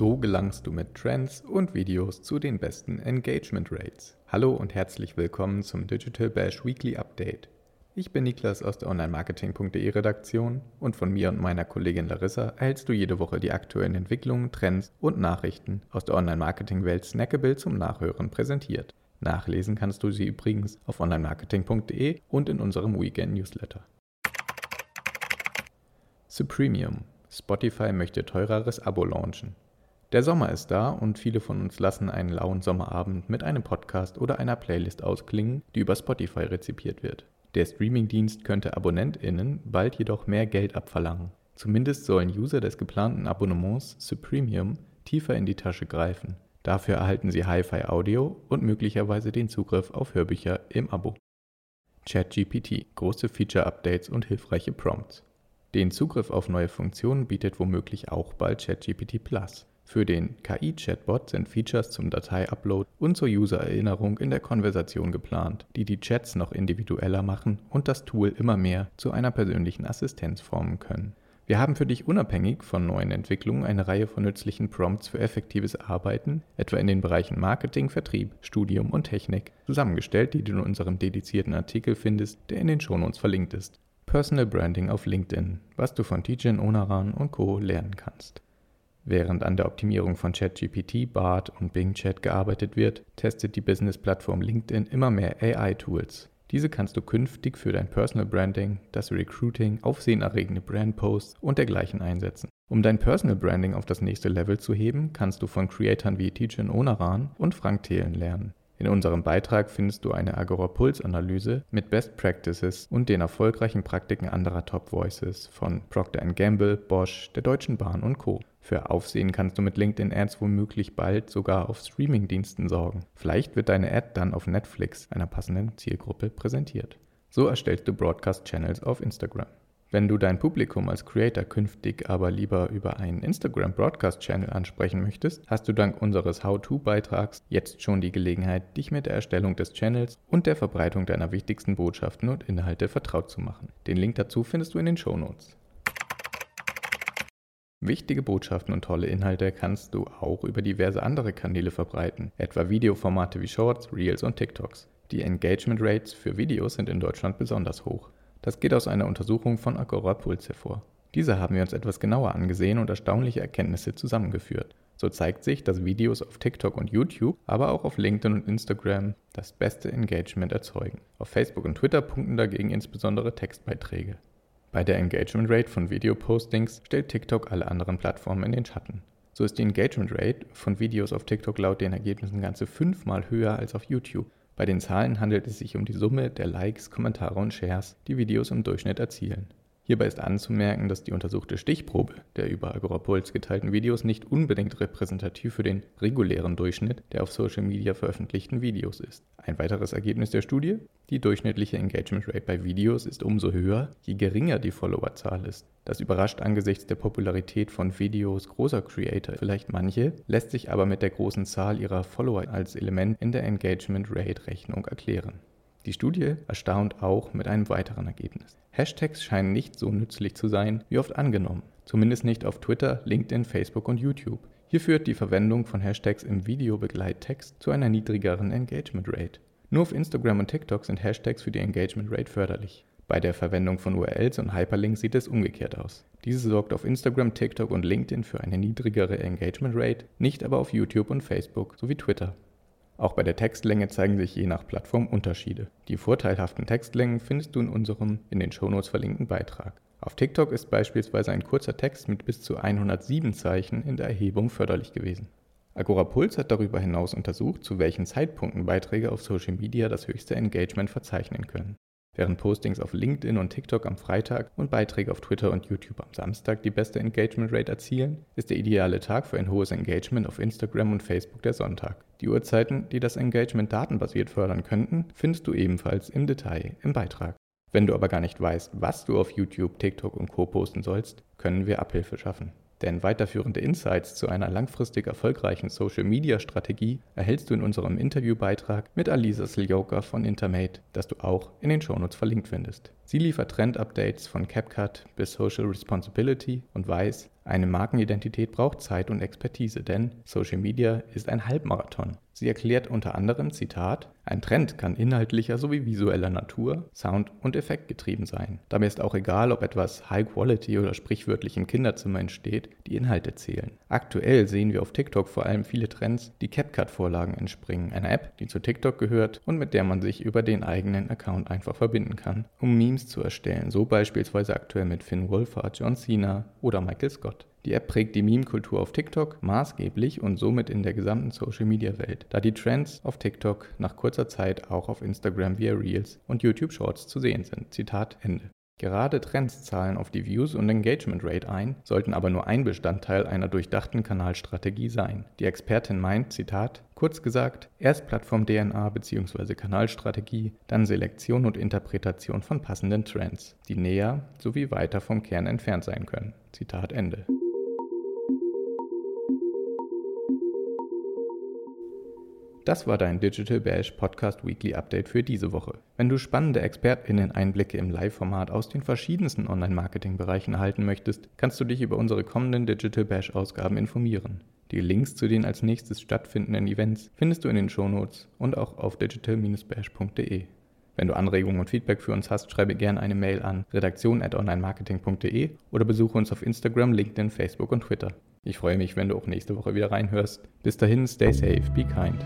So gelangst du mit Trends und Videos zu den besten Engagement Rates. Hallo und herzlich willkommen zum Digital Bash Weekly Update. Ich bin Niklas aus der Online-Marketing.de Redaktion und von mir und meiner Kollegin Larissa erhältst du jede Woche die aktuellen Entwicklungen, Trends und Nachrichten aus der Online-Marketing-Welt Snackable zum Nachhören präsentiert. Nachlesen kannst du sie übrigens auf online-marketing.de und in unserem Weekend-Newsletter. Supremium. Spotify möchte teureres Abo launchen. Der Sommer ist da und viele von uns lassen einen lauen Sommerabend mit einem Podcast oder einer Playlist ausklingen, die über Spotify rezipiert wird. Der Streamingdienst könnte AbonnentInnen bald jedoch mehr Geld abverlangen. Zumindest sollen User des geplanten Abonnements Supremium tiefer in die Tasche greifen. Dafür erhalten sie Hi-Fi Audio und möglicherweise den Zugriff auf Hörbücher im Abo. ChatGPT, große Feature-Updates und hilfreiche Prompts. Den Zugriff auf neue Funktionen bietet womöglich auch bald ChatGPT Plus. Für den KI-Chatbot sind Features zum Datei-Upload und zur User-Erinnerung in der Konversation geplant, die die Chats noch individueller machen und das Tool immer mehr zu einer persönlichen Assistenz formen können. Wir haben für dich unabhängig von neuen Entwicklungen eine Reihe von nützlichen Prompts für effektives Arbeiten, etwa in den Bereichen Marketing, Vertrieb, Studium und Technik, zusammengestellt, die du in unserem dedizierten Artikel findest, der in den Shownotes verlinkt ist. Personal Branding auf LinkedIn, was du von Tijen Onaran und Co. lernen kannst. Während an der Optimierung von ChatGPT, BART und Bing Chat gearbeitet wird, testet die Business-Plattform LinkedIn immer mehr AI-Tools. Diese kannst du künftig für dein Personal Branding, das Recruiting, aufsehenerregende Brandposts und dergleichen einsetzen. Um dein Personal Branding auf das nächste Level zu heben, kannst du von Creatoren wie Tijen Onaran und Frank Thelen lernen. In unserem Beitrag findest du eine Agora-Puls-Analyse mit Best Practices und den erfolgreichen Praktiken anderer Top Voices von Procter Gamble, Bosch, der Deutschen Bahn und Co. Für Aufsehen kannst du mit LinkedIn Ads womöglich bald sogar auf Streamingdiensten sorgen. Vielleicht wird deine Ad dann auf Netflix, einer passenden Zielgruppe, präsentiert. So erstellst du Broadcast Channels auf Instagram. Wenn du dein Publikum als Creator künftig aber lieber über einen Instagram Broadcast Channel ansprechen möchtest, hast du dank unseres How-To-Beitrags jetzt schon die Gelegenheit, dich mit der Erstellung des Channels und der Verbreitung deiner wichtigsten Botschaften und Inhalte vertraut zu machen. Den Link dazu findest du in den Show Notes. Wichtige Botschaften und tolle Inhalte kannst du auch über diverse andere Kanäle verbreiten, etwa Videoformate wie Shorts, Reels und TikToks. Die Engagement Rates für Videos sind in Deutschland besonders hoch. Das geht aus einer Untersuchung von Agora Puls hervor. Diese haben wir uns etwas genauer angesehen und erstaunliche Erkenntnisse zusammengeführt. So zeigt sich, dass Videos auf TikTok und YouTube, aber auch auf LinkedIn und Instagram das beste Engagement erzeugen. Auf Facebook und Twitter punkten dagegen insbesondere Textbeiträge. Bei der Engagement Rate von Videopostings stellt TikTok alle anderen Plattformen in den Schatten. So ist die Engagement Rate von Videos auf TikTok laut den Ergebnissen ganze fünfmal höher als auf YouTube. Bei den Zahlen handelt es sich um die Summe der Likes, Kommentare und Shares, die Videos im Durchschnitt erzielen. Hierbei ist anzumerken, dass die untersuchte Stichprobe der über Agorapuls geteilten Videos nicht unbedingt repräsentativ für den regulären Durchschnitt der auf Social Media veröffentlichten Videos ist. Ein weiteres Ergebnis der Studie? Die durchschnittliche Engagement Rate bei Videos ist umso höher, je geringer die Followerzahl ist. Das überrascht angesichts der Popularität von Videos großer Creator vielleicht manche, lässt sich aber mit der großen Zahl ihrer Follower als Element in der Engagement Rate Rechnung erklären. Die Studie erstaunt auch mit einem weiteren Ergebnis. Hashtags scheinen nicht so nützlich zu sein, wie oft angenommen. Zumindest nicht auf Twitter, LinkedIn, Facebook und YouTube. Hier führt die Verwendung von Hashtags im Videobegleittext zu einer niedrigeren Engagement Rate. Nur auf Instagram und TikTok sind Hashtags für die Engagement Rate förderlich. Bei der Verwendung von URLs und Hyperlinks sieht es umgekehrt aus. Diese sorgt auf Instagram, TikTok und LinkedIn für eine niedrigere Engagement Rate, nicht aber auf YouTube und Facebook sowie Twitter. Auch bei der Textlänge zeigen sich je nach Plattform Unterschiede. Die vorteilhaften Textlängen findest du in unserem in den Shownotes verlinkten Beitrag. Auf TikTok ist beispielsweise ein kurzer Text mit bis zu 107 Zeichen in der Erhebung förderlich gewesen. Agora Puls hat darüber hinaus untersucht, zu welchen Zeitpunkten Beiträge auf Social Media das höchste Engagement verzeichnen können. Während Postings auf LinkedIn und TikTok am Freitag und Beiträge auf Twitter und YouTube am Samstag die beste Engagement Rate erzielen, ist der ideale Tag für ein hohes Engagement auf Instagram und Facebook der Sonntag. Die Uhrzeiten, die das Engagement datenbasiert fördern könnten, findest du ebenfalls im Detail im Beitrag. Wenn du aber gar nicht weißt, was du auf YouTube, TikTok und Co posten sollst, können wir Abhilfe schaffen. Denn weiterführende Insights zu einer langfristig erfolgreichen Social-Media-Strategie erhältst du in unserem Interviewbeitrag mit Alisa Slioka von Intermate, das du auch in den Shownotes verlinkt findest. Sie liefert Trend-Updates von CapCut bis Social Responsibility und weiß, eine Markenidentität braucht Zeit und Expertise, denn Social Media ist ein Halbmarathon. Sie erklärt unter anderem, Zitat, ein Trend kann inhaltlicher sowie visueller Natur, Sound und Effekt getrieben sein. Dabei ist auch egal, ob etwas High Quality oder sprichwörtlich im Kinderzimmer entsteht, die Inhalte zählen. Aktuell sehen wir auf TikTok vor allem viele Trends, die CapCut-Vorlagen entspringen, eine App, die zu TikTok gehört und mit der man sich über den eigenen Account einfach verbinden kann, um Memes zu erstellen, so beispielsweise aktuell mit Finn Wolfhard, John Cena oder Michael Scott. Die App prägt die Meme-Kultur auf TikTok maßgeblich und somit in der gesamten Social-Media-Welt, da die Trends auf TikTok nach kurzer Zeit auch auf Instagram via Reels und YouTube Shorts zu sehen sind. Zitat Ende. Gerade Trends zahlen auf die Views und Engagement Rate ein, sollten aber nur ein Bestandteil einer durchdachten Kanalstrategie sein. Die Expertin meint, Zitat, kurz gesagt, erst Plattform-DNA bzw. Kanalstrategie, dann Selektion und Interpretation von passenden Trends, die näher sowie weiter vom Kern entfernt sein können. Zitat Ende. Das war dein Digital Bash Podcast Weekly Update für diese Woche. Wenn du spannende ExpertInnen-Einblicke im Live-Format aus den verschiedensten Online-Marketing-Bereichen erhalten möchtest, kannst du dich über unsere kommenden Digital Bash-Ausgaben informieren. Die Links zu den als nächstes stattfindenden Events findest du in den Shownotes und auch auf digital-bash.de. Wenn du Anregungen und Feedback für uns hast, schreibe gerne eine Mail an redaktion.onlinemarketing.de oder besuche uns auf Instagram, LinkedIn, Facebook und Twitter. Ich freue mich, wenn du auch nächste Woche wieder reinhörst. Bis dahin, stay safe, be kind.